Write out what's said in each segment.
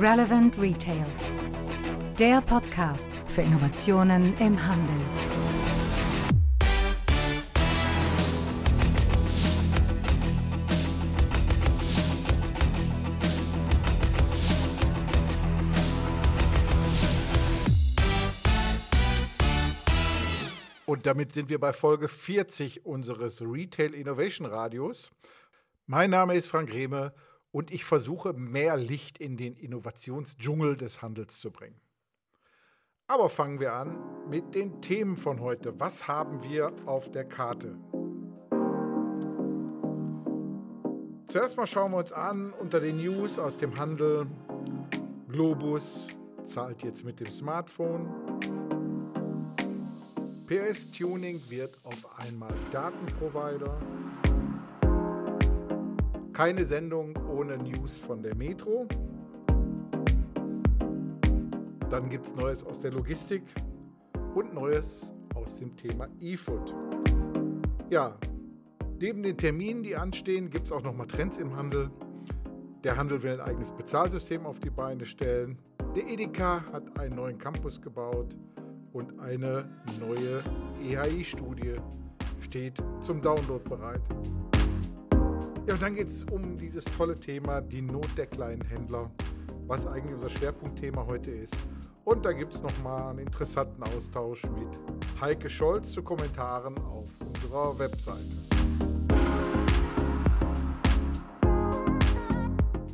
Relevant Retail. Der Podcast für Innovationen im Handel. Und damit sind wir bei Folge 40 unseres Retail Innovation Radios. Mein Name ist Frank Rehme und ich versuche mehr Licht in den Innovationsdschungel des Handels zu bringen. Aber fangen wir an mit den Themen von heute. Was haben wir auf der Karte? Zuerst mal schauen wir uns an unter den News aus dem Handel. Globus zahlt jetzt mit dem Smartphone. PS Tuning wird auf einmal Datenprovider. Keine Sendung ohne News von der Metro. Dann gibt es Neues aus der Logistik und Neues aus dem Thema E-Food. Ja, neben den Terminen, die anstehen, gibt es auch nochmal Trends im Handel. Der Handel will ein eigenes Bezahlsystem auf die Beine stellen. Der Edeka hat einen neuen Campus gebaut und eine neue EHI-Studie steht zum Download bereit. Ja, und dann geht es um dieses tolle Thema, die Not der kleinen Händler, was eigentlich unser Schwerpunktthema heute ist. Und da gibt es nochmal einen interessanten Austausch mit Heike Scholz zu Kommentaren auf unserer Webseite.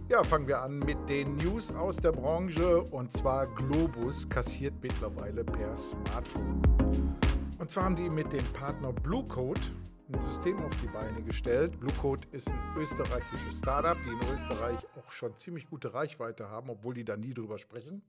Ja, fangen wir an mit den News aus der Branche und zwar Globus kassiert mittlerweile per Smartphone. Und zwar haben die mit dem Partner Bluecode ein System auf die Beine gestellt. Bluecode ist ein österreichisches Startup, die in Österreich auch schon ziemlich gute Reichweite haben, obwohl die da nie drüber sprechen.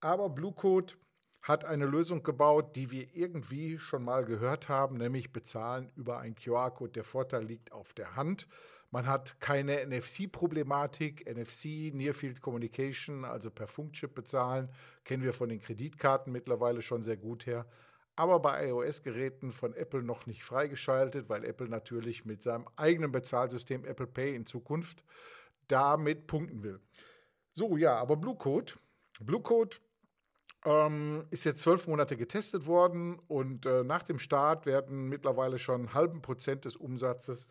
Aber Bluecode hat eine Lösung gebaut, die wir irgendwie schon mal gehört haben, nämlich bezahlen über einen QR-Code. Der Vorteil liegt auf der Hand. Man hat keine NFC-Problematik. NFC, Near Field Communication, also per Funkchip bezahlen, kennen wir von den Kreditkarten mittlerweile schon sehr gut her aber bei iOS-Geräten von Apple noch nicht freigeschaltet, weil Apple natürlich mit seinem eigenen Bezahlsystem Apple Pay in Zukunft damit punkten will. So, ja, aber Bluecode. Bluecode ähm, ist jetzt zwölf Monate getestet worden und äh, nach dem Start werden mittlerweile schon einen halben Prozent des Umsatzes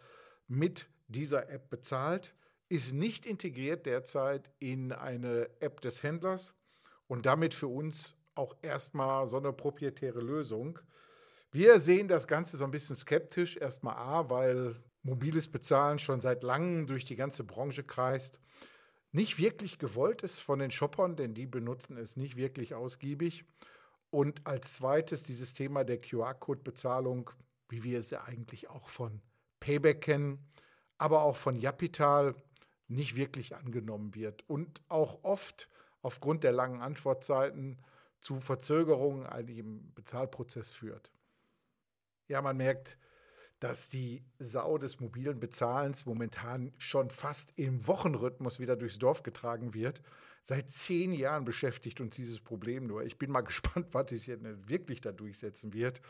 mit dieser App bezahlt. Ist nicht integriert derzeit in eine App des Händlers und damit für uns auch erstmal so eine proprietäre Lösung. Wir sehen das Ganze so ein bisschen skeptisch. Erstmal A, weil mobiles Bezahlen schon seit langem durch die ganze Branche kreist. Nicht wirklich gewollt ist von den Shoppern, denn die benutzen es nicht wirklich ausgiebig. Und als zweites dieses Thema der QR-Code-Bezahlung, wie wir sie eigentlich auch von Payback kennen, aber auch von Japital nicht wirklich angenommen wird und auch oft aufgrund der langen Antwortzeiten zu Verzögerungen im Bezahlprozess führt. Ja, man merkt, dass die Sau des mobilen Bezahlens momentan schon fast im Wochenrhythmus wieder durchs Dorf getragen wird. Seit zehn Jahren beschäftigt uns dieses Problem nur. Ich bin mal gespannt, was sich jetzt wirklich da durchsetzen wird.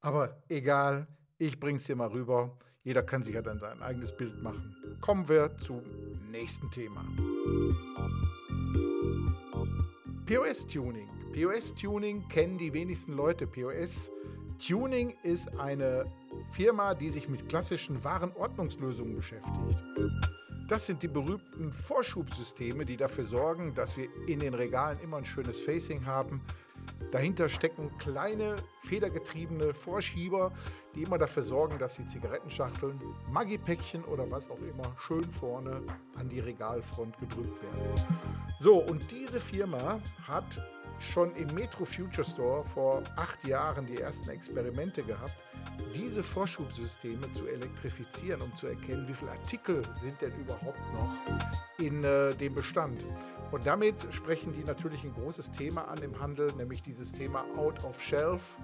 Aber egal, ich bringe es hier mal rüber. Jeder kann sich ja dann sein eigenes Bild machen. Kommen wir zum nächsten Thema. POS-Tuning. POS-Tuning kennen die wenigsten Leute. POS-Tuning ist eine Firma, die sich mit klassischen Warenordnungslösungen beschäftigt. Das sind die berühmten Vorschubsysteme, die dafür sorgen, dass wir in den Regalen immer ein schönes Facing haben, Dahinter stecken kleine federgetriebene Vorschieber, die immer dafür sorgen, dass die Zigarettenschachteln, Maggi-Päckchen oder was auch immer schön vorne an die Regalfront gedrückt werden. So, und diese Firma hat schon im Metro Future Store vor acht Jahren die ersten Experimente gehabt, diese Vorschubsysteme zu elektrifizieren, um zu erkennen, wie viele Artikel sind denn überhaupt noch in äh, dem Bestand. Und damit sprechen die natürlich ein großes Thema an im Handel, nämlich dieses Thema Out of Shelf.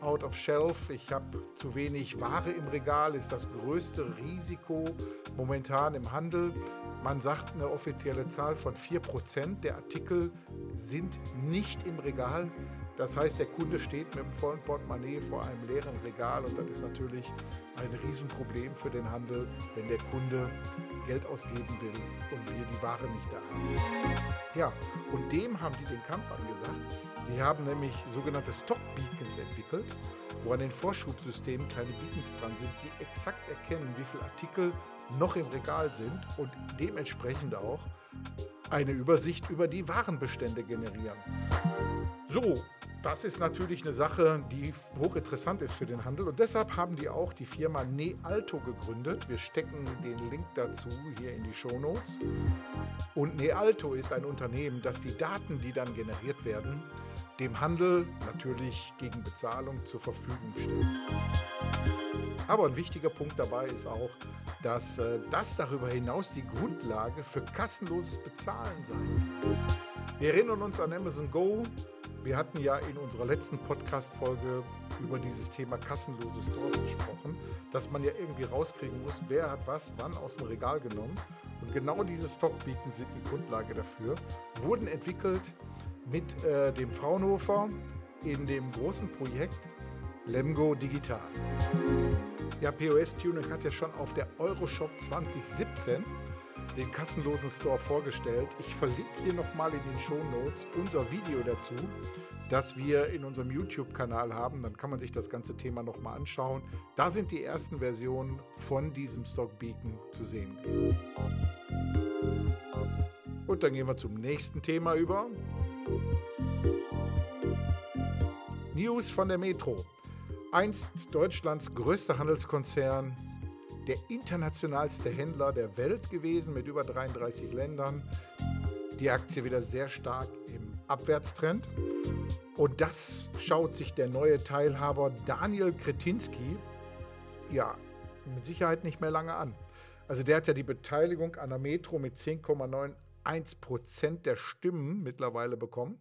Out of Shelf, ich habe zu wenig Ware im Regal, ist das größte Risiko momentan im Handel. Man sagt eine offizielle Zahl von 4% der Artikel sind nicht im Regal. Das heißt, der Kunde steht mit einem vollen Portemonnaie vor einem leeren Regal und das ist natürlich ein Riesenproblem für den Handel, wenn der Kunde Geld ausgeben will und wir die Ware nicht da haben. Ja, und dem haben die den Kampf angesagt. Die haben nämlich sogenannte Stock Beacons entwickelt, wo an den Vorschubsystemen kleine Beacons dran sind, die exakt erkennen, wie viele Artikel noch im Regal sind und dementsprechend auch eine Übersicht über die Warenbestände generieren. So, das ist natürlich eine Sache, die hochinteressant ist für den Handel und deshalb haben die auch die Firma Nealto gegründet. Wir stecken den Link dazu hier in die Show Notes. Und Nealto ist ein Unternehmen, das die Daten, die dann generiert werden, dem Handel natürlich gegen Bezahlung zur Verfügung stellt. Aber ein wichtiger Punkt dabei ist auch, dass äh, das darüber hinaus die Grundlage für kassenloses Bezahlen sei. Wir erinnern uns an Amazon Go. Wir hatten ja in unserer letzten Podcast-Folge über dieses Thema kassenlose Stores gesprochen, dass man ja irgendwie rauskriegen muss, wer hat was wann aus dem Regal genommen. Und genau diese Stockbeacon sind die Grundlage dafür. Wurden entwickelt mit äh, dem Fraunhofer in dem großen Projekt Lemgo Digital. Ja, POS Tuning hat ja schon auf der Euroshop 2017 den kassenlosen Store vorgestellt. Ich verlinke hier nochmal in den Show Notes unser Video dazu, das wir in unserem YouTube-Kanal haben. Dann kann man sich das ganze Thema nochmal anschauen. Da sind die ersten Versionen von diesem Stock Beacon zu sehen gewesen. Und dann gehen wir zum nächsten Thema über. News von der Metro. Einst Deutschlands größter Handelskonzern, der internationalste Händler der Welt gewesen mit über 33 Ländern. Die Aktie wieder sehr stark im Abwärtstrend. Und das schaut sich der neue Teilhaber Daniel Kretinski ja mit Sicherheit nicht mehr lange an. Also der hat ja die Beteiligung an der Metro mit 10,91 Prozent der Stimmen mittlerweile bekommen.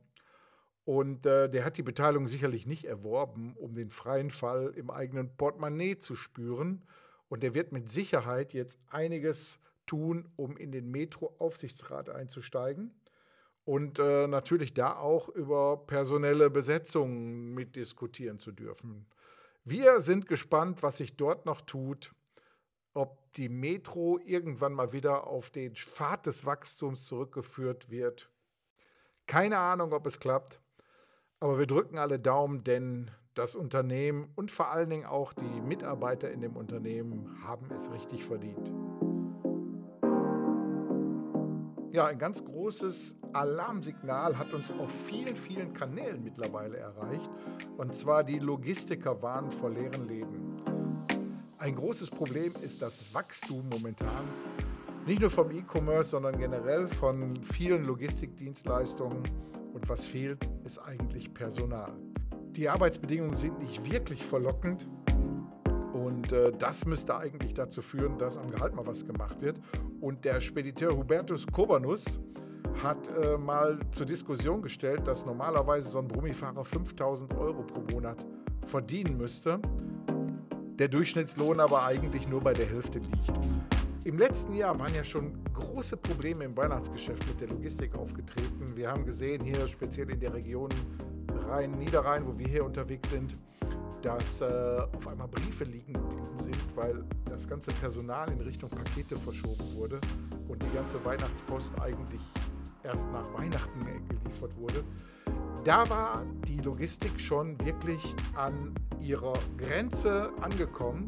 Und äh, der hat die Beteiligung sicherlich nicht erworben, um den freien Fall im eigenen Portemonnaie zu spüren. Und der wird mit Sicherheit jetzt einiges tun, um in den Metro-Aufsichtsrat einzusteigen. Und äh, natürlich da auch über personelle Besetzungen mitdiskutieren zu dürfen. Wir sind gespannt, was sich dort noch tut, ob die Metro irgendwann mal wieder auf den Pfad des Wachstums zurückgeführt wird. Keine Ahnung, ob es klappt. Aber wir drücken alle Daumen, denn das Unternehmen und vor allen Dingen auch die Mitarbeiter in dem Unternehmen haben es richtig verdient. Ja, ein ganz großes Alarmsignal hat uns auf vielen, vielen Kanälen mittlerweile erreicht. Und zwar die Logistiker warnen vor leeren Läden. Ein großes Problem ist das Wachstum momentan. Nicht nur vom E-Commerce, sondern generell von vielen Logistikdienstleistungen und was fehlt, ist eigentlich Personal. Die Arbeitsbedingungen sind nicht wirklich verlockend. Und äh, das müsste eigentlich dazu führen, dass am Gehalt mal was gemacht wird. Und der Spediteur Hubertus Kobanus hat äh, mal zur Diskussion gestellt, dass normalerweise so ein Brummifahrer 5000 Euro pro Monat verdienen müsste. Der Durchschnittslohn aber eigentlich nur bei der Hälfte liegt. Im letzten Jahr waren ja schon große Probleme im Weihnachtsgeschäft mit der Logistik aufgetreten. Wir haben gesehen, hier speziell in der Region Rhein-Niederrhein, wo wir hier unterwegs sind, dass äh, auf einmal Briefe liegen geblieben sind, weil das ganze Personal in Richtung Pakete verschoben wurde und die ganze Weihnachtspost eigentlich erst nach Weihnachten geliefert wurde. Da war die Logistik schon wirklich an ihrer Grenze angekommen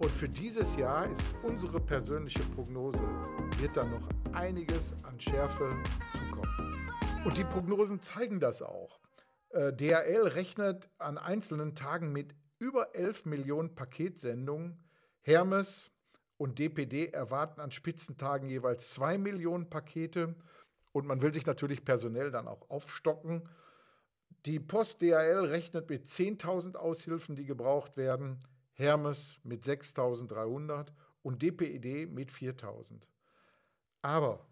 und für dieses Jahr ist unsere persönliche Prognose, wird da noch einiges an Schärfe zukommen. Und die Prognosen zeigen das auch. Äh, DHL rechnet an einzelnen Tagen mit über 11 Millionen Paketsendungen. Hermes und DPD erwarten an Spitzentagen jeweils 2 Millionen Pakete. Und man will sich natürlich personell dann auch aufstocken. Die Post DHL rechnet mit 10.000 Aushilfen, die gebraucht werden. Hermes mit 6300 und DPED mit 4000. Aber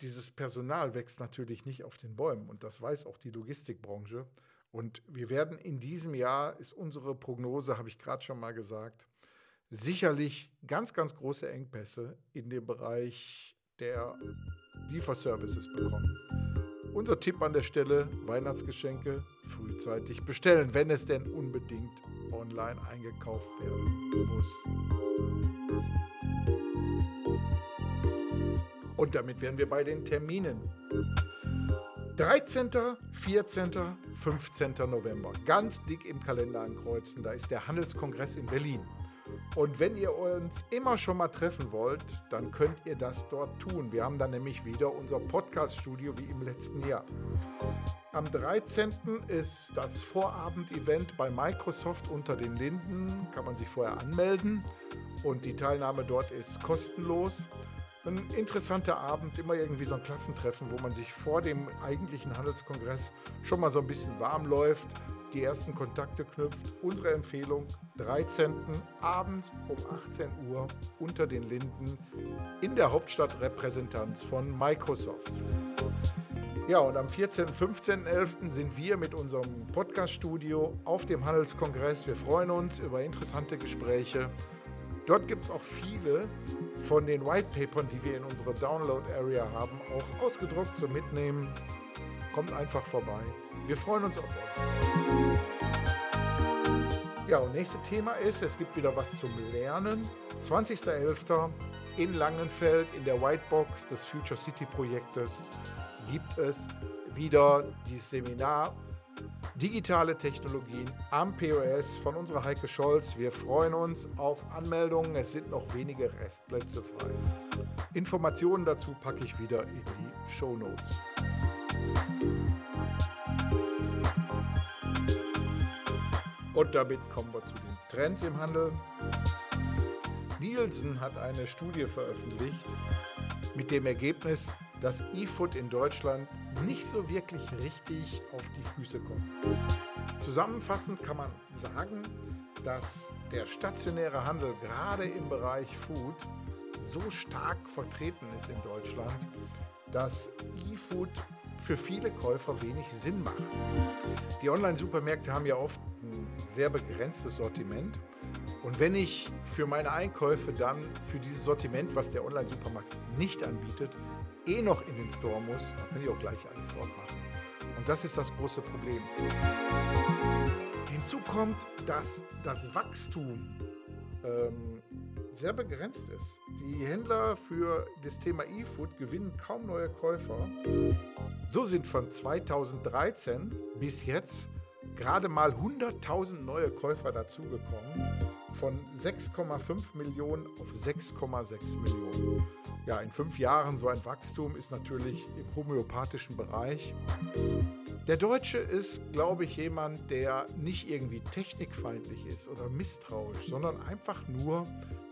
dieses Personal wächst natürlich nicht auf den Bäumen und das weiß auch die Logistikbranche. Und wir werden in diesem Jahr, ist unsere Prognose, habe ich gerade schon mal gesagt, sicherlich ganz, ganz große Engpässe in dem Bereich der Lieferservices bekommen. Unser Tipp an der Stelle, Weihnachtsgeschenke frühzeitig bestellen, wenn es denn unbedingt online eingekauft werden muss. Und damit wären wir bei den Terminen. 13., 14., 15. November. Ganz dick im Kalender ankreuzen. Da ist der Handelskongress in Berlin. Und wenn ihr uns immer schon mal treffen wollt, dann könnt ihr das dort tun. Wir haben dann nämlich wieder unser Podcast-Studio wie im letzten Jahr. Am 13. ist das Vorabend-Event bei Microsoft unter den Linden. Kann man sich vorher anmelden und die Teilnahme dort ist kostenlos. Ein interessanter Abend, immer irgendwie so ein Klassentreffen, wo man sich vor dem eigentlichen Handelskongress schon mal so ein bisschen warm läuft, die ersten Kontakte knüpft. Unsere Empfehlung 13. abends um 18 Uhr unter den Linden in der Hauptstadtrepräsentanz von Microsoft. Ja, und am 14. 15.11. sind wir mit unserem Podcast-Studio auf dem Handelskongress. Wir freuen uns über interessante Gespräche. Dort gibt es auch viele von den White Papern, die wir in unserer Download-Area haben, auch ausgedruckt zum Mitnehmen. Kommt einfach vorbei. Wir freuen uns auf euch. Ja, und nächstes Thema ist, es gibt wieder was zum Lernen. 20.11. in Langenfeld in der Whitebox des Future City Projektes gibt es wieder dieses Seminar Digitale Technologien am POS von unserer Heike Scholz. Wir freuen uns auf Anmeldungen. Es sind noch wenige Restplätze frei. Informationen dazu packe ich wieder in die Show Notes. Und damit kommen wir zu den Trends im Handel. Nielsen hat eine Studie veröffentlicht mit dem Ergebnis, dass E-Food in Deutschland nicht so wirklich richtig auf die Füße kommt. Zusammenfassend kann man sagen, dass der stationäre Handel gerade im Bereich Food so stark vertreten ist in Deutschland, dass E-Food für viele Käufer wenig Sinn macht. Die Online-Supermärkte haben ja oft ein sehr begrenztes Sortiment. Und wenn ich für meine Einkäufe dann für dieses Sortiment, was der Online-Supermarkt nicht anbietet, eh noch in den Store muss, dann kann ich auch gleich alles dort machen. Und das ist das große Problem. Hinzu kommt, dass das Wachstum ähm, sehr begrenzt ist. Die Händler für das Thema E-Food gewinnen kaum neue Käufer. So sind von 2013 bis jetzt gerade mal 100.000 neue Käufer dazugekommen, von 6,5 Millionen auf 6,6 Millionen. Ja, in fünf Jahren so ein Wachstum ist natürlich im homöopathischen Bereich. Der Deutsche ist, glaube ich, jemand, der nicht irgendwie technikfeindlich ist oder misstrauisch, sondern einfach nur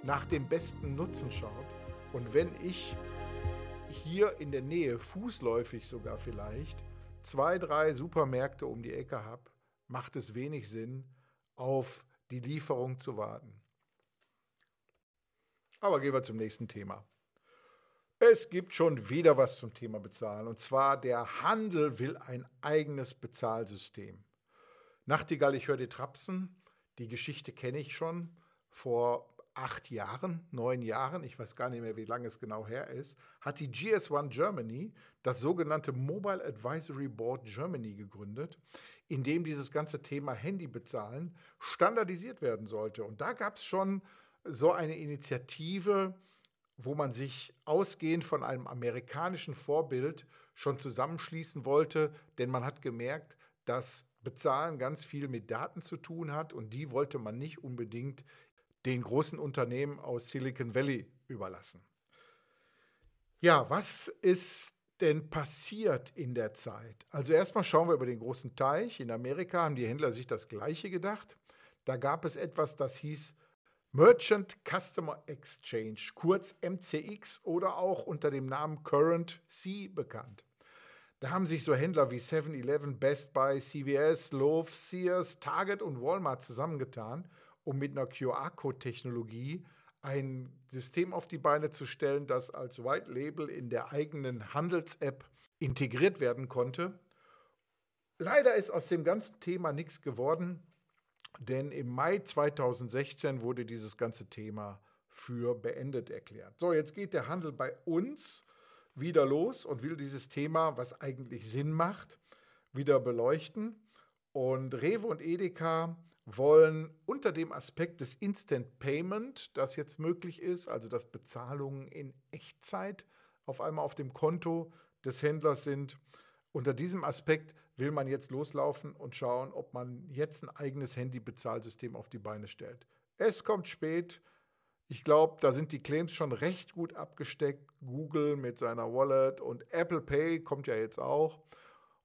nach dem besten Nutzen schaut. Und wenn ich hier in der Nähe, fußläufig sogar vielleicht, zwei, drei Supermärkte um die Ecke habe, macht es wenig Sinn, auf die Lieferung zu warten. Aber gehen wir zum nächsten Thema. Es gibt schon wieder was zum Thema Bezahlen. Und zwar, der Handel will ein eigenes Bezahlsystem. Nachtigall, ich höre die Trapsen. Die Geschichte kenne ich schon. Vor acht Jahren, neun Jahren, ich weiß gar nicht mehr, wie lange es genau her ist, hat die GS1 Germany das sogenannte Mobile Advisory Board Germany gegründet, in dem dieses ganze Thema Handybezahlen standardisiert werden sollte. Und da gab es schon so eine Initiative, wo man sich ausgehend von einem amerikanischen Vorbild schon zusammenschließen wollte, denn man hat gemerkt, dass Bezahlen ganz viel mit Daten zu tun hat und die wollte man nicht unbedingt den großen Unternehmen aus Silicon Valley überlassen. Ja, was ist denn passiert in der Zeit? Also erstmal schauen wir über den großen Teich. In Amerika haben die Händler sich das Gleiche gedacht. Da gab es etwas, das hieß Merchant Customer Exchange, kurz MCX oder auch unter dem Namen Current C bekannt. Da haben sich so Händler wie 7-Eleven, Best Buy, CVS, Loaf, Sears, Target und Walmart zusammengetan um mit einer QR-Code-Technologie ein System auf die Beine zu stellen, das als White Label in der eigenen Handels-App integriert werden konnte. Leider ist aus dem ganzen Thema nichts geworden, denn im Mai 2016 wurde dieses ganze Thema für beendet erklärt. So, jetzt geht der Handel bei uns wieder los und will dieses Thema, was eigentlich Sinn macht, wieder beleuchten. Und Rewe und Edeka wollen unter dem Aspekt des Instant Payment, das jetzt möglich ist, also dass Bezahlungen in Echtzeit auf einmal auf dem Konto des Händlers sind. Unter diesem Aspekt will man jetzt loslaufen und schauen, ob man jetzt ein eigenes Handy-Bezahlsystem auf die Beine stellt. Es kommt spät. Ich glaube, da sind die Claims schon recht gut abgesteckt. Google mit seiner Wallet und Apple Pay kommt ja jetzt auch.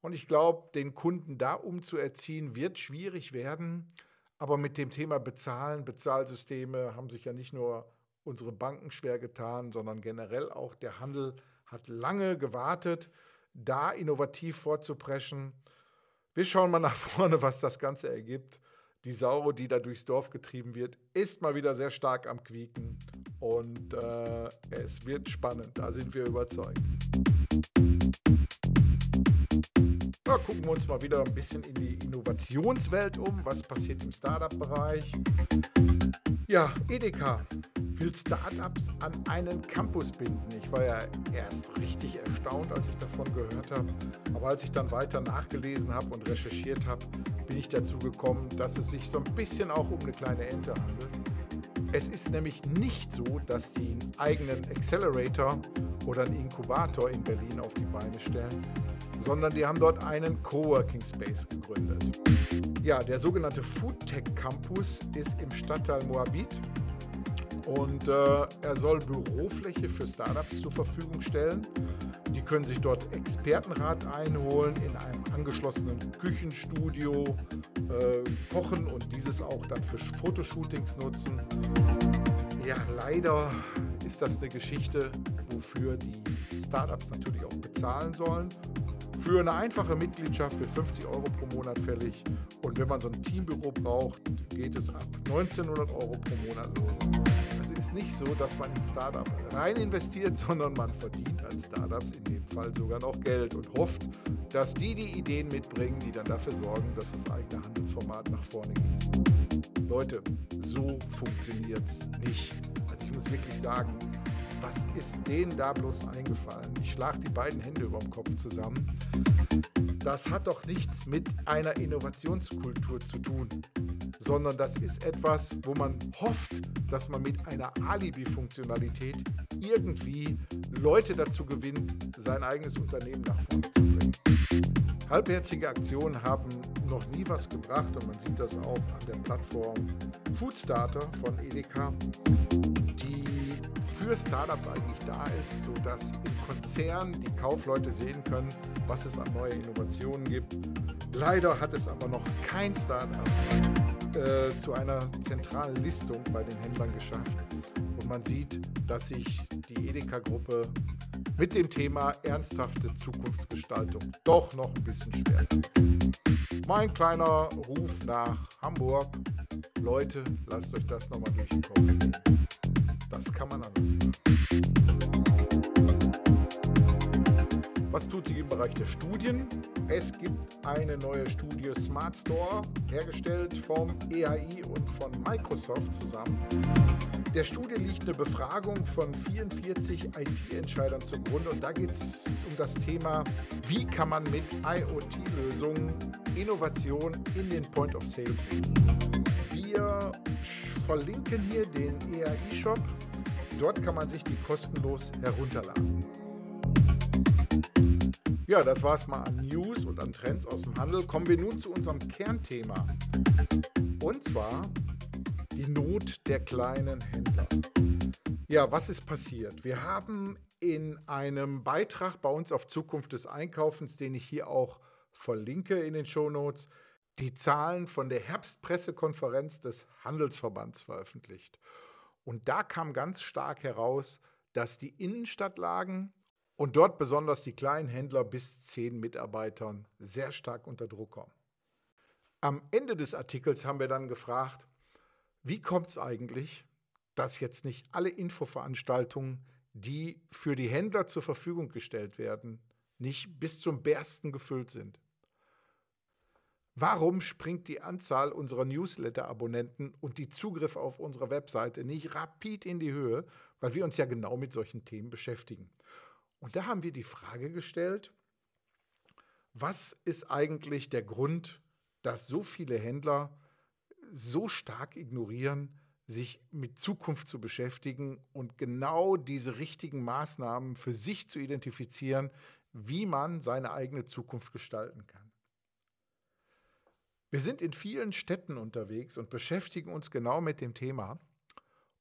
Und ich glaube, den Kunden da umzuerziehen, wird schwierig werden. Aber mit dem Thema Bezahlen, Bezahlsysteme haben sich ja nicht nur unsere Banken schwer getan, sondern generell auch der Handel hat lange gewartet, da innovativ vorzupreschen. Wir schauen mal nach vorne, was das Ganze ergibt. Die Sau, die da durchs Dorf getrieben wird, ist mal wieder sehr stark am Quieken und äh, es wird spannend, da sind wir überzeugt. Gucken wir uns mal wieder ein bisschen in die Innovationswelt um. Was passiert im Startup-Bereich? Ja, Edeka will Startups an einen Campus binden. Ich war ja erst richtig erstaunt, als ich davon gehört habe. Aber als ich dann weiter nachgelesen habe und recherchiert habe, bin ich dazu gekommen, dass es sich so ein bisschen auch um eine kleine Ente handelt. Es ist nämlich nicht so, dass die einen eigenen Accelerator oder einen Inkubator in Berlin auf die Beine stellen, sondern die haben dort einen Coworking Space gegründet. Ja, der sogenannte Foodtech Campus ist im Stadtteil Moabit und äh, er soll Bürofläche für Startups zur Verfügung stellen. Die können sich dort Expertenrat einholen in einem angeschlossenen Küchenstudio, äh, kochen und dieses auch dann für Fotoshootings nutzen. Ja, leider ist das eine Geschichte, wofür die Startups natürlich auch bezahlen sollen für eine einfache Mitgliedschaft für 50 Euro pro Monat fällig. Und wenn man so ein Teambüro braucht, geht es ab 1900 Euro pro Monat los. Also ist nicht so, dass man in Startup rein investiert, sondern man verdient an Startups in dem Fall sogar noch Geld und hofft, dass die die Ideen mitbringen, die dann dafür sorgen, dass das eigene Handelsformat nach vorne geht. Leute, so funktioniert es nicht. Also ich muss wirklich sagen, was ist denen da bloß eingefallen? Ich schlage die beiden Hände über dem Kopf zusammen. Das hat doch nichts mit einer Innovationskultur zu tun, sondern das ist etwas, wo man hofft, dass man mit einer Alibi-Funktionalität irgendwie Leute dazu gewinnt, sein eigenes Unternehmen nach vorne zu bringen. Halbherzige Aktionen haben noch nie was gebracht und man sieht das auch an der Plattform Foodstarter von Edeka, für Startups eigentlich da ist, sodass im Konzern die Kaufleute sehen können, was es an neue Innovationen gibt. Leider hat es aber noch kein Startup äh, zu einer zentralen Listung bei den Händlern geschafft. Und man sieht, dass sich die Edeka-Gruppe mit dem Thema ernsthafte Zukunftsgestaltung doch noch ein bisschen schwer. Mein kleiner Ruf nach Hamburg. Leute, lasst euch das nochmal durch den Kopf gehen. Das kann man machen. Was tut sich im Bereich der Studien? Es gibt eine neue Studie Smart Store, hergestellt vom EAI und von Microsoft zusammen. Der Studie liegt eine Befragung von 44 IT-Entscheidern zugrunde und da geht es um das Thema, wie kann man mit IoT-Lösungen Innovation in den Point of Sale bringen. Wir verlinken hier den EAI-Shop Dort kann man sich die kostenlos herunterladen. Ja, das war es mal an News und an Trends aus dem Handel. Kommen wir nun zu unserem Kernthema. Und zwar die Not der kleinen Händler. Ja, was ist passiert? Wir haben in einem Beitrag bei uns auf Zukunft des Einkaufens, den ich hier auch verlinke in den Shownotes, die Zahlen von der Herbstpressekonferenz des Handelsverbands veröffentlicht. Und da kam ganz stark heraus, dass die Innenstadtlagen und dort besonders die kleinen Händler bis zehn Mitarbeitern sehr stark unter Druck kommen. Am Ende des Artikels haben wir dann gefragt, wie kommt es eigentlich, dass jetzt nicht alle Infoveranstaltungen, die für die Händler zur Verfügung gestellt werden, nicht bis zum Bersten gefüllt sind. Warum springt die Anzahl unserer Newsletter-Abonnenten und die Zugriffe auf unsere Webseite nicht rapid in die Höhe? Weil wir uns ja genau mit solchen Themen beschäftigen. Und da haben wir die Frage gestellt, was ist eigentlich der Grund, dass so viele Händler so stark ignorieren, sich mit Zukunft zu beschäftigen und genau diese richtigen Maßnahmen für sich zu identifizieren, wie man seine eigene Zukunft gestalten kann. Wir sind in vielen Städten unterwegs und beschäftigen uns genau mit dem Thema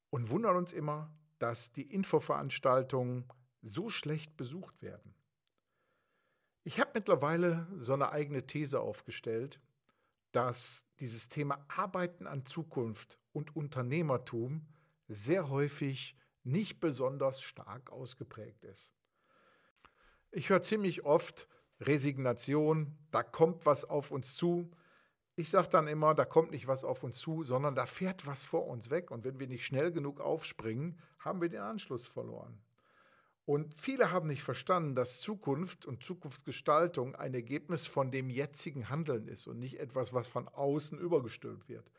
und wundern uns immer, dass die Infoveranstaltungen so schlecht besucht werden. Ich habe mittlerweile so eine eigene These aufgestellt, dass dieses Thema Arbeiten an Zukunft und Unternehmertum sehr häufig nicht besonders stark ausgeprägt ist. Ich höre ziemlich oft Resignation, da kommt was auf uns zu. Ich sage dann immer, da kommt nicht was auf uns zu, sondern da fährt was vor uns weg. Und wenn wir nicht schnell genug aufspringen, haben wir den Anschluss verloren. Und viele haben nicht verstanden, dass Zukunft und Zukunftsgestaltung ein Ergebnis von dem jetzigen Handeln ist und nicht etwas, was von außen übergestülpt wird.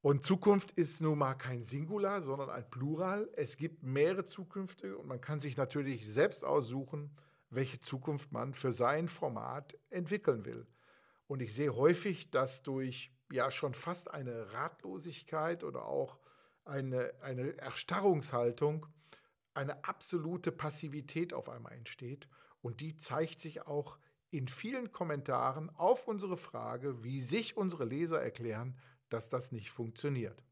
Und Zukunft ist nun mal kein Singular, sondern ein Plural. Es gibt mehrere Zukünfte und man kann sich natürlich selbst aussuchen, welche Zukunft man für sein Format entwickeln will. Und ich sehe häufig, dass durch ja schon fast eine Ratlosigkeit oder auch eine, eine Erstarrungshaltung eine absolute Passivität auf einmal entsteht. Und die zeigt sich auch in vielen Kommentaren auf unsere Frage, wie sich unsere Leser erklären, dass das nicht funktioniert.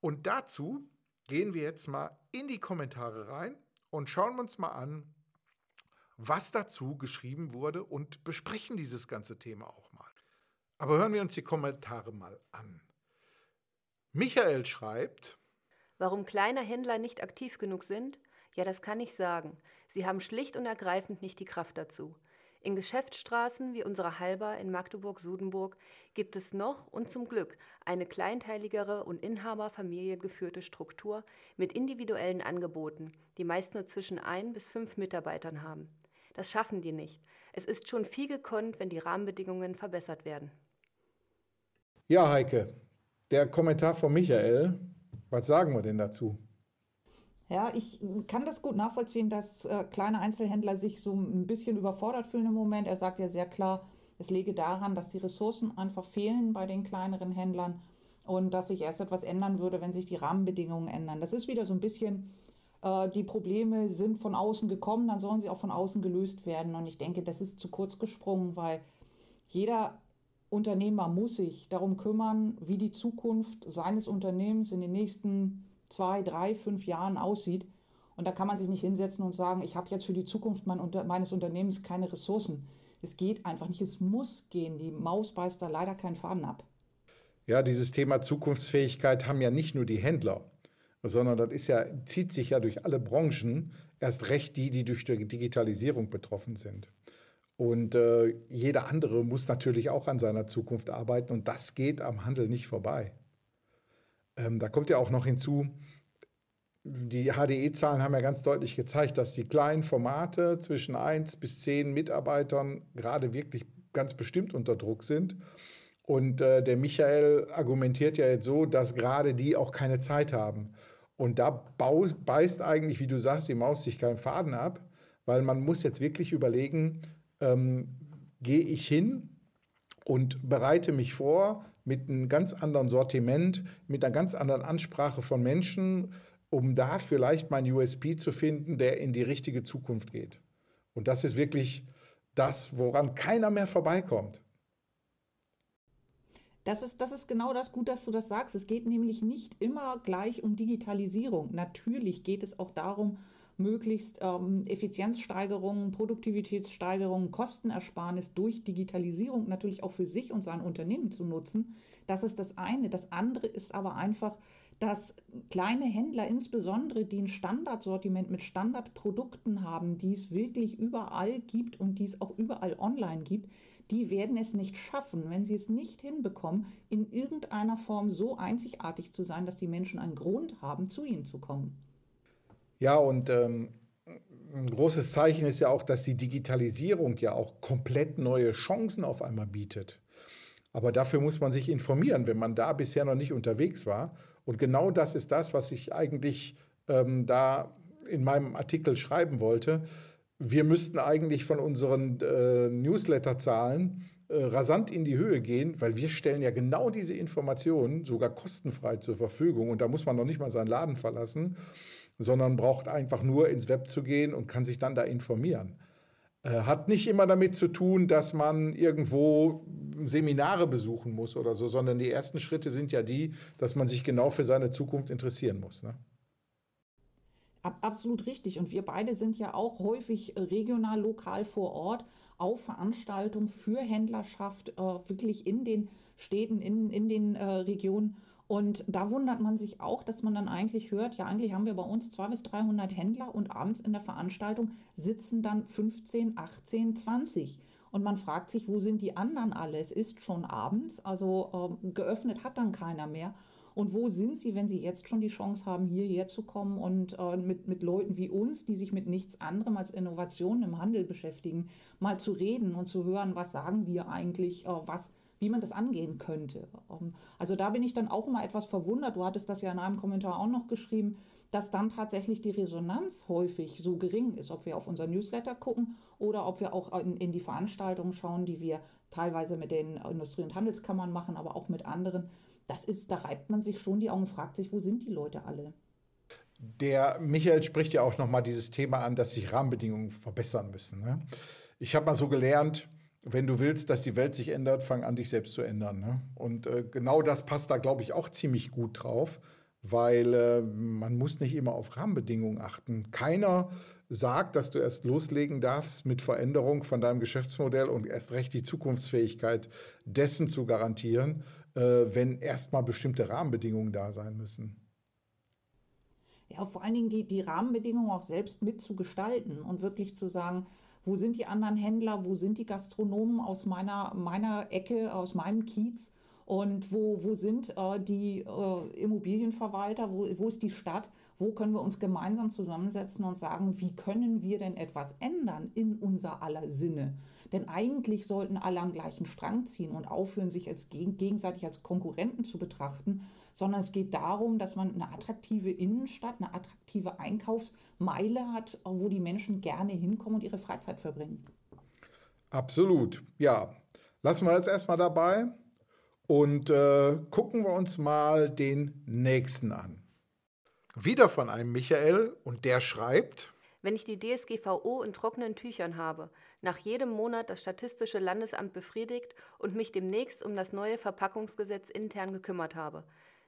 Und dazu gehen wir jetzt mal in die Kommentare rein und schauen uns mal an, was dazu geschrieben wurde und besprechen dieses ganze Thema auch. Aber hören wir uns die Kommentare mal an. Michael schreibt, Warum kleine Händler nicht aktiv genug sind? Ja, das kann ich sagen. Sie haben schlicht und ergreifend nicht die Kraft dazu. In Geschäftsstraßen wie unserer Halber in Magdeburg-Sudenburg gibt es noch und zum Glück eine kleinteiligere und Inhaberfamilie geführte Struktur mit individuellen Angeboten, die meist nur zwischen ein bis fünf Mitarbeitern haben. Das schaffen die nicht. Es ist schon viel gekonnt, wenn die Rahmenbedingungen verbessert werden. Ja, Heike, der Kommentar von Michael, was sagen wir denn dazu? Ja, ich kann das gut nachvollziehen, dass äh, kleine Einzelhändler sich so ein bisschen überfordert fühlen im Moment. Er sagt ja sehr klar, es liege daran, dass die Ressourcen einfach fehlen bei den kleineren Händlern und dass sich erst etwas ändern würde, wenn sich die Rahmenbedingungen ändern. Das ist wieder so ein bisschen, äh, die Probleme sind von außen gekommen, dann sollen sie auch von außen gelöst werden. Und ich denke, das ist zu kurz gesprungen, weil jeder Unternehmer muss sich darum kümmern, wie die Zukunft seines Unternehmens in den nächsten zwei, drei, fünf Jahren aussieht. Und da kann man sich nicht hinsetzen und sagen, ich habe jetzt für die Zukunft mein, meines Unternehmens keine Ressourcen. Es geht einfach nicht, es muss gehen. Die Maus beißt da leider keinen Faden ab. Ja, dieses Thema Zukunftsfähigkeit haben ja nicht nur die Händler, sondern das ist ja, zieht sich ja durch alle Branchen, erst recht die, die durch die Digitalisierung betroffen sind. Und äh, jeder andere muss natürlich auch an seiner Zukunft arbeiten und das geht am Handel nicht vorbei. Ähm, da kommt ja auch noch hinzu, die HDE-Zahlen haben ja ganz deutlich gezeigt, dass die kleinen Formate zwischen 1 bis 10 Mitarbeitern gerade wirklich ganz bestimmt unter Druck sind. Und äh, der Michael argumentiert ja jetzt so, dass gerade die auch keine Zeit haben. Und da beißt eigentlich, wie du sagst, die Maus sich keinen Faden ab, weil man muss jetzt wirklich überlegen, ähm, gehe ich hin und bereite mich vor mit einem ganz anderen Sortiment, mit einer ganz anderen Ansprache von Menschen, um da vielleicht mein USP zu finden, der in die richtige Zukunft geht. Und das ist wirklich das, woran keiner mehr vorbeikommt. Das ist, das ist genau das gut, dass du das sagst. Es geht nämlich nicht immer gleich um Digitalisierung. Natürlich geht es auch darum, möglichst ähm, Effizienzsteigerungen, Produktivitätssteigerungen, Kostenersparnis durch Digitalisierung natürlich auch für sich und sein Unternehmen zu nutzen. Das ist das eine. Das andere ist aber einfach, dass kleine Händler insbesondere, die ein Standardsortiment mit Standardprodukten haben, die es wirklich überall gibt und die es auch überall online gibt, die werden es nicht schaffen, wenn sie es nicht hinbekommen, in irgendeiner Form so einzigartig zu sein, dass die Menschen einen Grund haben, zu ihnen zu kommen. Ja, und ähm, ein großes Zeichen ist ja auch, dass die Digitalisierung ja auch komplett neue Chancen auf einmal bietet. Aber dafür muss man sich informieren, wenn man da bisher noch nicht unterwegs war. Und genau das ist das, was ich eigentlich ähm, da in meinem Artikel schreiben wollte. Wir müssten eigentlich von unseren äh, Newsletter-Zahlen äh, rasant in die Höhe gehen, weil wir stellen ja genau diese Informationen sogar kostenfrei zur Verfügung und da muss man noch nicht mal seinen Laden verlassen, sondern braucht einfach nur ins Web zu gehen und kann sich dann da informieren. Äh, hat nicht immer damit zu tun, dass man irgendwo Seminare besuchen muss oder so, sondern die ersten Schritte sind ja die, dass man sich genau für seine Zukunft interessieren muss. Ne? Absolut richtig. Und wir beide sind ja auch häufig regional, lokal vor Ort auf Veranstaltungen für Händlerschaft, äh, wirklich in den Städten, in, in den äh, Regionen. Und da wundert man sich auch, dass man dann eigentlich hört, ja, eigentlich haben wir bei uns 200 bis 300 Händler und abends in der Veranstaltung sitzen dann 15, 18, 20. Und man fragt sich, wo sind die anderen alle? Es ist schon abends, also äh, geöffnet hat dann keiner mehr. Und wo sind sie, wenn sie jetzt schon die Chance haben, hierher zu kommen und äh, mit, mit Leuten wie uns, die sich mit nichts anderem als Innovationen im Handel beschäftigen, mal zu reden und zu hören, was sagen wir eigentlich, äh, was, wie man das angehen könnte. Ähm, also da bin ich dann auch immer etwas verwundert. Du hattest das ja in einem Kommentar auch noch geschrieben, dass dann tatsächlich die Resonanz häufig so gering ist, ob wir auf unser Newsletter gucken oder ob wir auch in, in die Veranstaltungen schauen, die wir teilweise mit den Industrie- und Handelskammern machen, aber auch mit anderen das ist, da reibt man sich schon die Augen, fragt sich, wo sind die Leute alle? Der Michael spricht ja auch nochmal dieses Thema an, dass sich Rahmenbedingungen verbessern müssen. Ne? Ich habe mal so gelernt, wenn du willst, dass die Welt sich ändert, fang an, dich selbst zu ändern. Ne? Und äh, genau das passt da, glaube ich, auch ziemlich gut drauf, weil äh, man muss nicht immer auf Rahmenbedingungen achten. Keiner sagt, dass du erst loslegen darfst mit Veränderung von deinem Geschäftsmodell und erst recht die Zukunftsfähigkeit dessen zu garantieren, äh, wenn erstmal bestimmte Rahmenbedingungen da sein müssen. Ja, vor allen Dingen die, die Rahmenbedingungen auch selbst mitzugestalten und wirklich zu sagen, wo sind die anderen Händler, wo sind die Gastronomen aus meiner, meiner Ecke, aus meinem Kiez? Und wo, wo sind äh, die äh, Immobilienverwalter, wo, wo ist die Stadt, wo können wir uns gemeinsam zusammensetzen und sagen, wie können wir denn etwas ändern in unser aller Sinne. Denn eigentlich sollten alle am gleichen Strang ziehen und aufhören, sich als gegenseitig als Konkurrenten zu betrachten, sondern es geht darum, dass man eine attraktive Innenstadt, eine attraktive Einkaufsmeile hat, wo die Menschen gerne hinkommen und ihre Freizeit verbringen. Absolut, ja. Lassen wir jetzt erstmal dabei und äh, gucken wir uns mal den nächsten an. Wieder von einem Michael und der schreibt, wenn ich die DSGVO in trockenen Tüchern habe, nach jedem Monat das Statistische Landesamt befriedigt und mich demnächst um das neue Verpackungsgesetz intern gekümmert habe,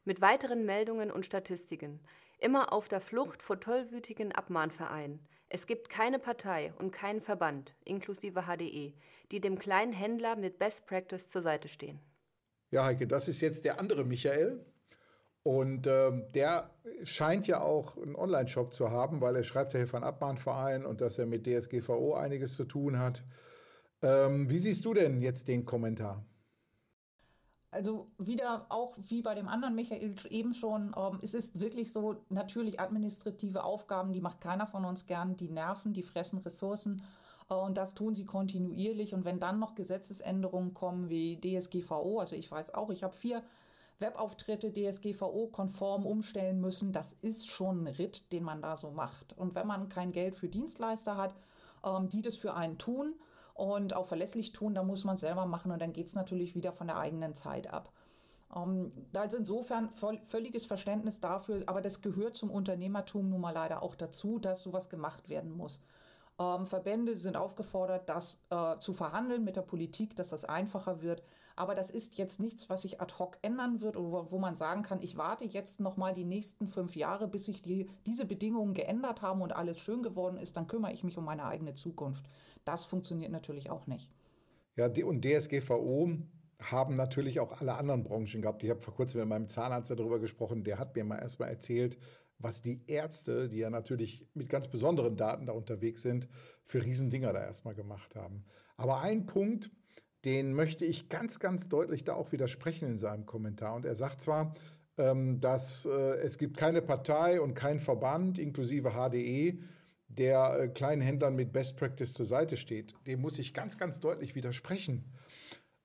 mit weiteren Meldungen und Statistiken, immer auf der Flucht vor tollwütigen Abmahnvereinen. Es gibt keine Partei und keinen Verband, inklusive HDE, die dem kleinen Händler mit Best Practice zur Seite stehen. Ja, Heike, das ist jetzt der andere Michael. Und ähm, der scheint ja auch einen Online-Shop zu haben, weil er schreibt ja hier von Abmahnverein und dass er mit DSGVO einiges zu tun hat. Ähm, wie siehst du denn jetzt den Kommentar? Also wieder auch wie bei dem anderen Michael eben schon, ähm, es ist wirklich so, natürlich administrative Aufgaben, die macht keiner von uns gern, die nerven, die fressen Ressourcen äh, und das tun sie kontinuierlich. Und wenn dann noch Gesetzesänderungen kommen wie DSGVO, also ich weiß auch, ich habe vier Webauftritte DSGVO-konform umstellen müssen, das ist schon ein Ritt, den man da so macht. Und wenn man kein Geld für Dienstleister hat, ähm, die das für einen tun und auch verlässlich tun, dann muss man es selber machen und dann geht es natürlich wieder von der eigenen Zeit ab. Ähm, also insofern voll, völliges Verständnis dafür, aber das gehört zum Unternehmertum nun mal leider auch dazu, dass sowas gemacht werden muss. Ähm, Verbände sind aufgefordert, das äh, zu verhandeln mit der Politik, dass das einfacher wird. Aber das ist jetzt nichts, was sich ad hoc ändern wird oder wo man sagen kann, ich warte jetzt noch mal die nächsten fünf Jahre, bis sich die, diese Bedingungen geändert haben und alles schön geworden ist, dann kümmere ich mich um meine eigene Zukunft. Das funktioniert natürlich auch nicht. Ja, und DSGVO haben natürlich auch alle anderen Branchen gehabt. Ich habe vor kurzem mit meinem Zahnarzt darüber gesprochen, der hat mir mal erstmal erzählt, was die Ärzte, die ja natürlich mit ganz besonderen Daten da unterwegs sind, für Riesendinger da erstmal gemacht haben. Aber ein Punkt, den möchte ich ganz, ganz deutlich da auch widersprechen in seinem Kommentar. Und er sagt zwar, ähm, dass äh, es gibt keine Partei und keinen Verband, inklusive HDE, der äh, kleinen Händlern mit Best Practice zur Seite steht. Dem muss ich ganz, ganz deutlich widersprechen.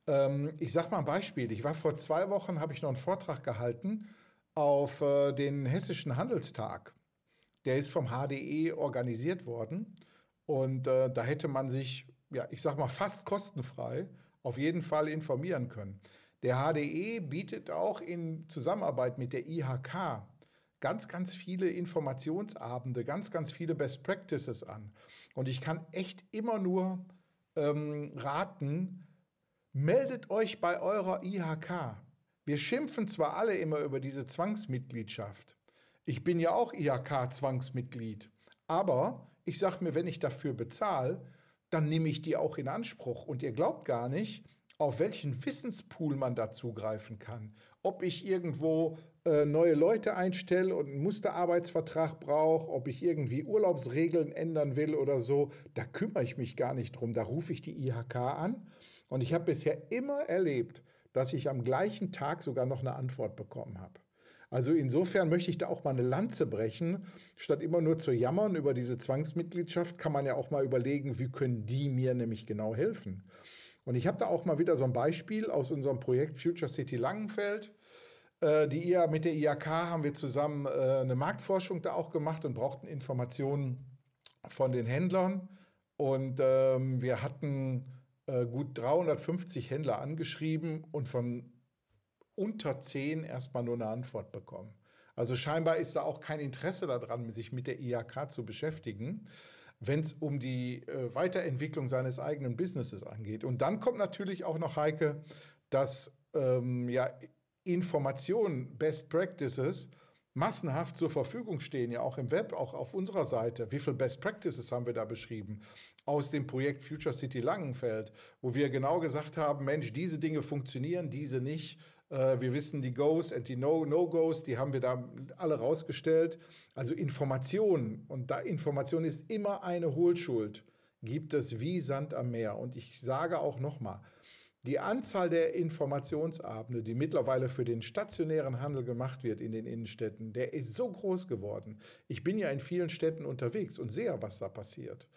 Ähm, ich sage mal ein Beispiel. Ich war vor zwei Wochen, habe ich noch einen Vortrag gehalten auf äh, den Hessischen Handelstag. Der ist vom HDE organisiert worden. Und äh, da hätte man sich, ja, ich sag mal, fast kostenfrei auf jeden Fall informieren können. Der HDE bietet auch in Zusammenarbeit mit der IHK ganz, ganz viele Informationsabende, ganz, ganz viele Best Practices an. Und ich kann echt immer nur ähm, raten, meldet euch bei eurer IHK. Wir schimpfen zwar alle immer über diese Zwangsmitgliedschaft. Ich bin ja auch IHK-Zwangsmitglied. Aber ich sage mir, wenn ich dafür bezahle, dann nehme ich die auch in Anspruch. Und ihr glaubt gar nicht, auf welchen Wissenspool man da zugreifen kann. Ob ich irgendwo äh, neue Leute einstelle und einen Musterarbeitsvertrag brauche, ob ich irgendwie Urlaubsregeln ändern will oder so, da kümmere ich mich gar nicht drum. Da rufe ich die IHK an. Und ich habe bisher immer erlebt, dass ich am gleichen Tag sogar noch eine Antwort bekommen habe. Also insofern möchte ich da auch mal eine Lanze brechen. Statt immer nur zu jammern über diese Zwangsmitgliedschaft, kann man ja auch mal überlegen, wie können die mir nämlich genau helfen. Und ich habe da auch mal wieder so ein Beispiel aus unserem Projekt Future City Langenfeld. Äh, die IA, mit der IAK haben wir zusammen äh, eine Marktforschung da auch gemacht und brauchten Informationen von den Händlern. Und ähm, wir hatten äh, gut 350 Händler angeschrieben und von unter 10 erstmal nur eine Antwort bekommen. Also scheinbar ist da auch kein Interesse daran, sich mit der IAK zu beschäftigen wenn es um die äh, Weiterentwicklung seines eigenen Businesses angeht. Und dann kommt natürlich auch noch, Heike, dass ähm, ja, Informationen, Best Practices massenhaft zur Verfügung stehen, ja auch im Web, auch auf unserer Seite. Wie viele Best Practices haben wir da beschrieben? Aus dem Projekt Future City Langenfeld, wo wir genau gesagt haben, Mensch, diese Dinge funktionieren, diese nicht. Äh, wir wissen die Goes und die No-No-Goes, die haben wir da alle rausgestellt. Also Information, und da Information ist immer eine Hohlschuld, gibt es wie Sand am Meer. Und ich sage auch nochmal, die Anzahl der Informationsabende, die mittlerweile für den stationären Handel gemacht wird in den Innenstädten, der ist so groß geworden. Ich bin ja in vielen Städten unterwegs und sehe, was da passiert.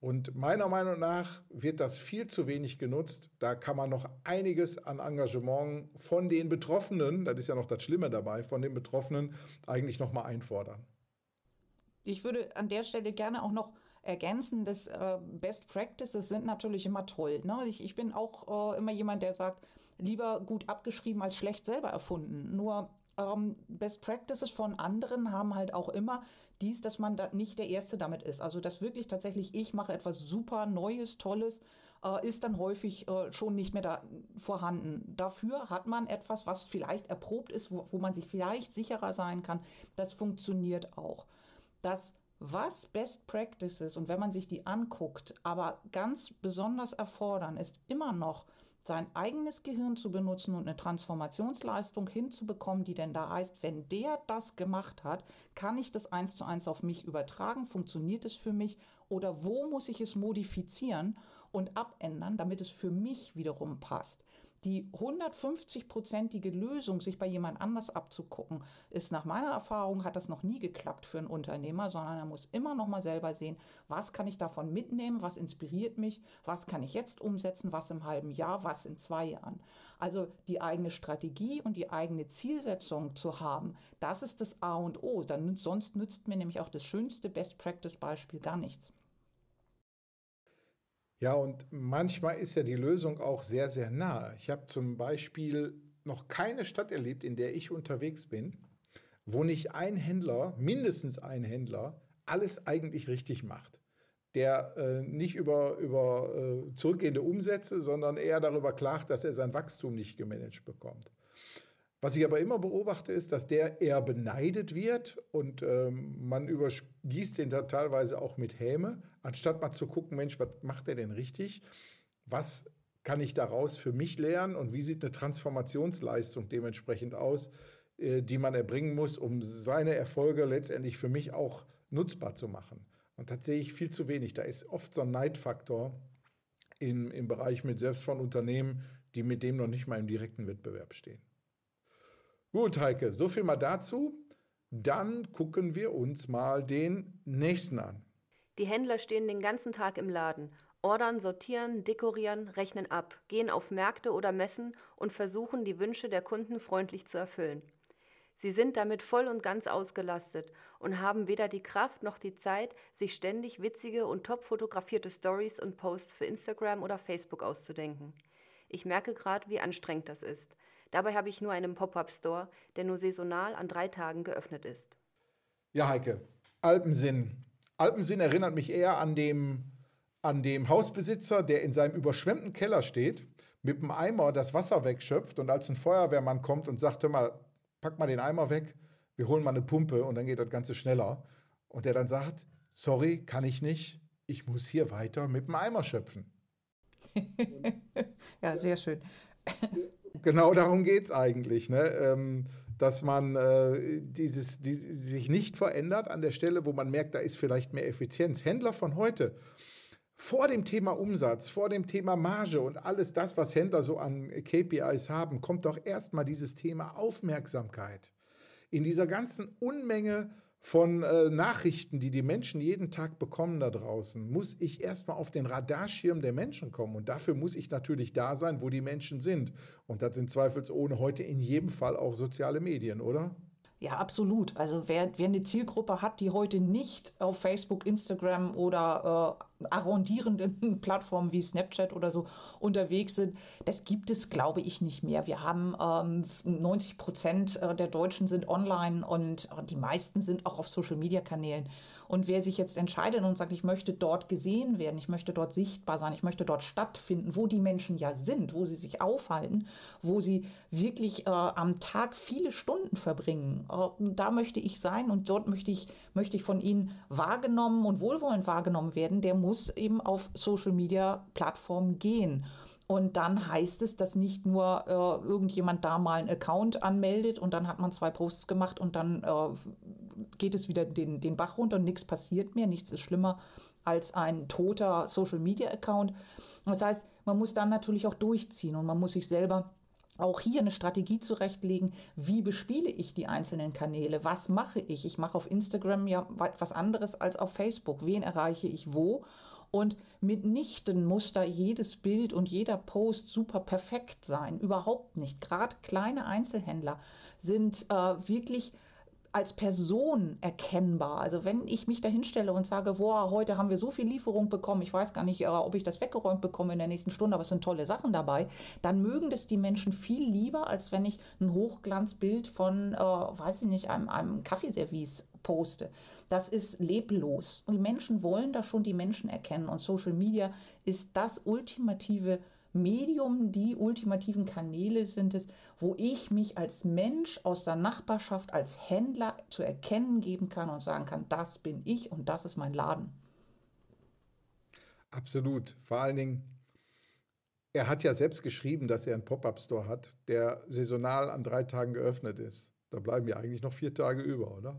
Und meiner Meinung nach wird das viel zu wenig genutzt. Da kann man noch einiges an Engagement von den Betroffenen, das ist ja noch das Schlimme dabei, von den Betroffenen eigentlich noch mal einfordern. Ich würde an der Stelle gerne auch noch ergänzen, dass äh, Best Practices sind natürlich immer toll. Ne? Ich, ich bin auch äh, immer jemand, der sagt, lieber gut abgeschrieben als schlecht selber erfunden. Nur ähm, Best Practices von anderen haben halt auch immer dies, dass man da nicht der Erste damit ist. Also dass wirklich tatsächlich ich mache etwas super Neues, Tolles, äh, ist dann häufig äh, schon nicht mehr da vorhanden. Dafür hat man etwas, was vielleicht erprobt ist, wo, wo man sich vielleicht sicherer sein kann. Das funktioniert auch. Das was Best Practices und wenn man sich die anguckt, aber ganz besonders erfordern, ist immer noch sein eigenes Gehirn zu benutzen und eine Transformationsleistung hinzubekommen, die denn da heißt, wenn der das gemacht hat, kann ich das eins zu eins auf mich übertragen, funktioniert es für mich oder wo muss ich es modifizieren und abändern, damit es für mich wiederum passt. Die 150-prozentige Lösung, sich bei jemand anders abzugucken, ist nach meiner Erfahrung, hat das noch nie geklappt für einen Unternehmer, sondern er muss immer noch mal selber sehen, was kann ich davon mitnehmen, was inspiriert mich, was kann ich jetzt umsetzen, was im halben Jahr, was in zwei Jahren. Also die eigene Strategie und die eigene Zielsetzung zu haben, das ist das A und O. Dann, sonst nützt mir nämlich auch das schönste Best-Practice-Beispiel gar nichts. Ja, und manchmal ist ja die Lösung auch sehr, sehr nah. Ich habe zum Beispiel noch keine Stadt erlebt, in der ich unterwegs bin, wo nicht ein Händler, mindestens ein Händler, alles eigentlich richtig macht. Der äh, nicht über, über äh, zurückgehende Umsätze, sondern eher darüber klagt, dass er sein Wachstum nicht gemanagt bekommt. Was ich aber immer beobachte, ist, dass der eher beneidet wird und ähm, man übergießt den da teilweise auch mit Häme, anstatt mal zu gucken, Mensch, was macht er denn richtig? Was kann ich daraus für mich lernen und wie sieht eine Transformationsleistung dementsprechend aus, äh, die man erbringen muss, um seine Erfolge letztendlich für mich auch nutzbar zu machen? Und das sehe ich viel zu wenig. Da ist oft so ein Neidfaktor im, im Bereich mit selbst von Unternehmen, die mit dem noch nicht mal im direkten Wettbewerb stehen. Gut, Heike, so viel mal dazu. Dann gucken wir uns mal den nächsten an. Die Händler stehen den ganzen Tag im Laden, ordern, sortieren, dekorieren, rechnen ab, gehen auf Märkte oder Messen und versuchen, die Wünsche der Kunden freundlich zu erfüllen. Sie sind damit voll und ganz ausgelastet und haben weder die Kraft noch die Zeit, sich ständig witzige und top fotografierte Stories und Posts für Instagram oder Facebook auszudenken. Ich merke gerade, wie anstrengend das ist. Dabei habe ich nur einen Pop-up-Store, der nur saisonal an drei Tagen geöffnet ist. Ja, Heike, Alpensinn. Alpensinn erinnert mich eher an dem, an dem Hausbesitzer, der in seinem überschwemmten Keller steht, mit dem Eimer das Wasser wegschöpft und als ein Feuerwehrmann kommt und sagt, hör mal, pack mal den Eimer weg, wir holen mal eine Pumpe und dann geht das Ganze schneller. Und der dann sagt, sorry, kann ich nicht, ich muss hier weiter mit dem Eimer schöpfen. ja, sehr schön. Genau darum geht es eigentlich, ne? Ähm, dass man äh, dieses, die, sich nicht verändert an der Stelle, wo man merkt, da ist vielleicht mehr Effizienz. Händler von heute, vor dem Thema Umsatz, vor dem Thema Marge und alles das, was Händler so an KPIs haben, kommt doch erstmal dieses Thema Aufmerksamkeit. In dieser ganzen Unmenge von äh, Nachrichten, die die Menschen jeden Tag bekommen da draußen, muss ich erstmal auf den Radarschirm der Menschen kommen. Und dafür muss ich natürlich da sein, wo die Menschen sind. Und das sind zweifelsohne heute in jedem Fall auch soziale Medien, oder? Ja, absolut. Also wer, wer eine Zielgruppe hat, die heute nicht auf Facebook, Instagram oder äh, arrondierenden Plattformen wie Snapchat oder so unterwegs sind, das gibt es, glaube ich, nicht mehr. Wir haben ähm, 90 Prozent äh, der Deutschen sind online und äh, die meisten sind auch auf Social-Media-Kanälen. Und wer sich jetzt entscheidet und sagt, ich möchte dort gesehen werden, ich möchte dort sichtbar sein, ich möchte dort stattfinden, wo die Menschen ja sind, wo sie sich aufhalten, wo sie wirklich äh, am Tag viele Stunden verbringen, äh, da möchte ich sein und dort möchte ich, möchte ich von ihnen wahrgenommen und wohlwollend wahrgenommen werden, der muss eben auf Social Media Plattformen gehen. Und dann heißt es, dass nicht nur äh, irgendjemand da mal einen Account anmeldet und dann hat man zwei Posts gemacht und dann äh, geht es wieder den, den Bach runter und nichts passiert mehr. Nichts ist schlimmer als ein toter Social Media Account. Das heißt, man muss dann natürlich auch durchziehen und man muss sich selber auch hier eine Strategie zurechtlegen, wie bespiele ich die einzelnen Kanäle, was mache ich. Ich mache auf Instagram ja was anderes als auf Facebook. Wen erreiche ich wo? Und mitnichten muss da jedes Bild und jeder Post super perfekt sein. Überhaupt nicht. Gerade kleine Einzelhändler sind äh, wirklich als Person erkennbar. Also wenn ich mich da hinstelle und sage, boah, heute haben wir so viel Lieferung bekommen, ich weiß gar nicht, äh, ob ich das weggeräumt bekomme in der nächsten Stunde, aber es sind tolle Sachen dabei, dann mögen das die Menschen viel lieber, als wenn ich ein Hochglanzbild von, äh, weiß ich nicht, einem, einem Kaffeeservice poste. Das ist leblos. Und die Menschen wollen da schon die Menschen erkennen. Und Social Media ist das ultimative Medium, die ultimativen Kanäle sind es, wo ich mich als Mensch aus der Nachbarschaft, als Händler zu erkennen geben kann und sagen kann, das bin ich und das ist mein Laden. Absolut. Vor allen Dingen, er hat ja selbst geschrieben, dass er einen Pop-up-Store hat, der saisonal an drei Tagen geöffnet ist. Da bleiben ja eigentlich noch vier Tage über, oder?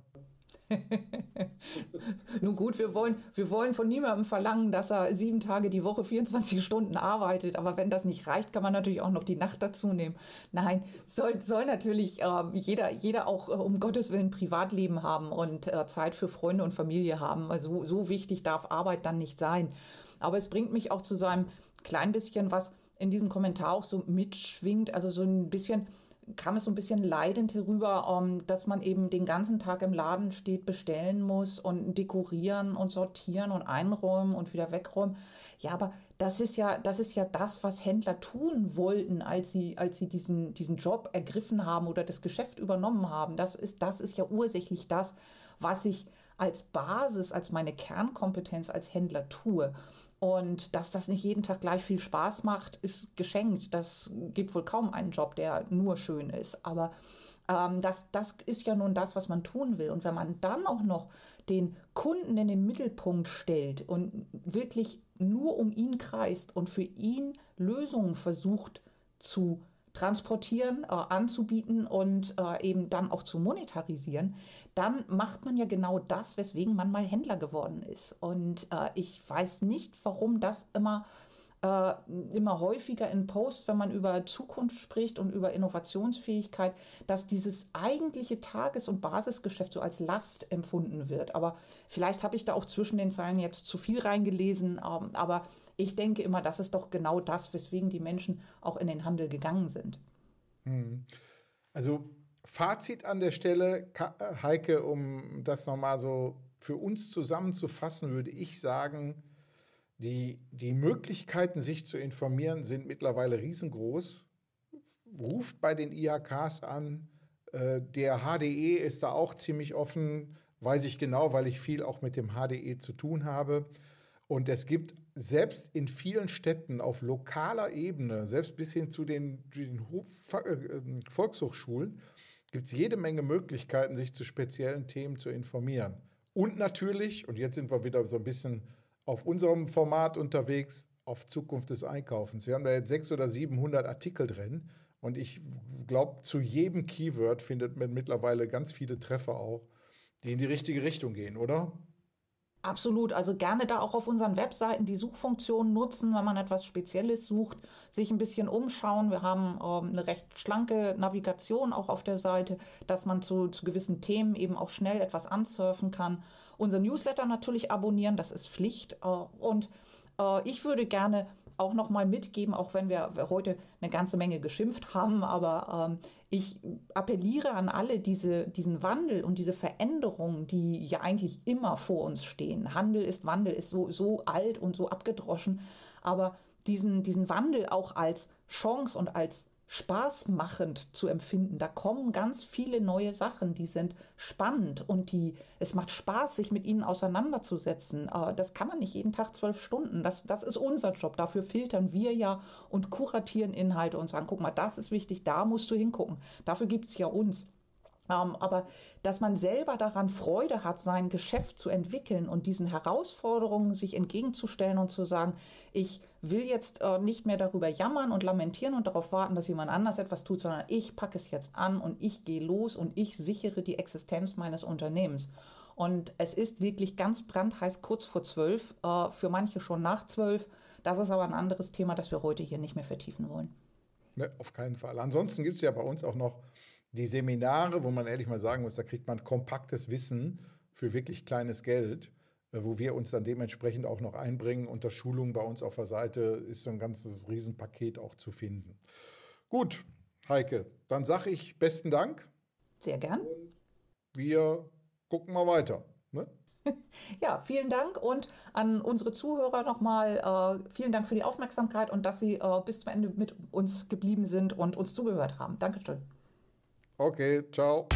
Nun gut, wir wollen, wir wollen von niemandem verlangen, dass er sieben Tage die Woche 24 Stunden arbeitet. Aber wenn das nicht reicht, kann man natürlich auch noch die Nacht dazu nehmen. Nein, soll, soll natürlich äh, jeder, jeder auch äh, um Gottes Willen Privatleben haben und äh, Zeit für Freunde und Familie haben. Also so wichtig darf Arbeit dann nicht sein. Aber es bringt mich auch zu so einem klein bisschen, was in diesem Kommentar auch so mitschwingt. Also so ein bisschen, kam es so ein bisschen leidend herüber, um, ähm, dass man eben den ganzen Tag im Laden steht, bestellen muss und dekorieren und sortieren und einräumen und wieder wegräumen. Ja, aber das ist ja, das ist ja das, was Händler tun wollten, als sie, als sie diesen, diesen Job ergriffen haben oder das Geschäft übernommen haben. Das ist, das ist ja ursächlich das, was ich als Basis, als meine Kernkompetenz als Händler tue. Und dass das nicht jeden Tag gleich viel Spaß macht, ist geschenkt. Das gibt wohl kaum einen Job, der nur schön ist. Aber ähm, das, das ist ja nun das, was man tun will. Und wenn man dann auch noch den Kunden in den Mittelpunkt stellt und wirklich nur um ihn kreist und für ihn Lösungen versucht zu transportieren, äh, anzubieten und äh, eben dann auch zu monetarisieren, dann macht man ja genau das, weswegen man mal Händler geworden ist. Und äh, ich weiß nicht, warum das immer äh, immer häufiger in Posts, wenn man über Zukunft spricht und über Innovationsfähigkeit, dass dieses eigentliche Tages- und Basisgeschäft so als Last empfunden wird. Aber vielleicht habe ich da auch zwischen den Zeilen jetzt zu viel reingelesen. Ähm, aber ich denke immer, das ist doch genau das, weswegen die Menschen auch in den Handel gegangen sind. Hm. Also Fazit an der Stelle, Heike, um das nochmal so für uns zusammenzufassen, würde ich sagen, Die, die Möglichkeiten, sich zu informieren, sind mittlerweile riesengroß. Ruft bei den IHKs an. Äh, der HDE ist da auch ziemlich offen, weiß ich genau, weil ich viel auch mit dem HDE zu tun habe. Und es gibt selbst in vielen Städten auf lokaler Ebene, selbst bis hin zu den, den äh, Volkshochschulen, gibt es jede Menge Möglichkeiten, sich zu speziellen Themen zu informieren. Und natürlich, und jetzt sind wir wieder so ein bisschen auf unserem Format unterwegs, auf Zukunft des Einkaufens. Wir haben da jetzt 600 oder 700 Artikel drin. Und ich glaube, zu jedem Keyword findet man mittlerweile ganz viele Treffer auch, die in die richtige Richtung gehen, oder? Absolut, also gerne da auch auf unseren Webseiten die Suchfunktion nutzen, wenn man etwas Spezielles sucht, sich ein bisschen umschauen. Wir haben ähm, eine recht schlanke Navigation auch auf der Seite, dass man zu, zu gewissen Themen eben auch schnell etwas ansurfen kann. Unser Newsletter natürlich abonnieren, das ist Pflicht. Äh, und äh, ich würde gerne auch noch mal mitgeben, auch wenn wir heute eine ganze Menge geschimpft haben, aber ähm, ich appelliere an alle, diese, diesen Wandel und diese Veränderungen, die ja eigentlich immer vor uns stehen. Handel ist Wandel, ist so, so alt und so abgedroschen, aber diesen, diesen Wandel auch als Chance und als spaßmachend zu empfinden. Da kommen ganz viele neue Sachen, die sind spannend und die, es macht Spaß, sich mit ihnen auseinanderzusetzen. Äh, das kann man nicht jeden Tag zwölf Stunden. Das, das ist unser Job. Dafür filtern wir ja und kuratieren Inhalte und sagen, guck mal, das ist wichtig, da musst du hingucken. Dafür gibt es ja uns. Aber dass man selber daran Freude hat, sein Geschäft zu entwickeln und diesen Herausforderungen sich entgegenzustellen und zu sagen, ich will jetzt äh, nicht mehr darüber jammern und lamentieren und darauf warten, dass jemand anders etwas tut, sondern ich packe es jetzt an und ich gehe los und ich sichere die Existenz meines Unternehmens. Und es ist wirklich ganz brandheiß kurz vor zwölf, äh, für manche schon nach zwölf. Das ist aber ein anderes Thema, das wir heute hier nicht mehr vertiefen wollen. Ne, auf keinen Fall. Ansonsten gibt es ja bei uns auch noch die Seminare, wo man ehrlich mal sagen muss, da kriegt man kompaktes Wissen für wirklich kleines Geld, äh, wo wir uns dann dementsprechend auch noch einbringen. Unter Schulung bei uns auf der Seite ist so ein ganzes Riesenpaket auch zu finden. Gut, Heike, dann sage ich besten Dank. Sehr gern. Wir gucken mal weiter. Ne? Ja, vielen Dank und an unsere Zuhörer nochmal äh, vielen Dank für die Aufmerksamkeit und dass Sie äh, bis zum Ende mit uns geblieben sind und uns zugehört haben. Dankeschön. Okay, ciao.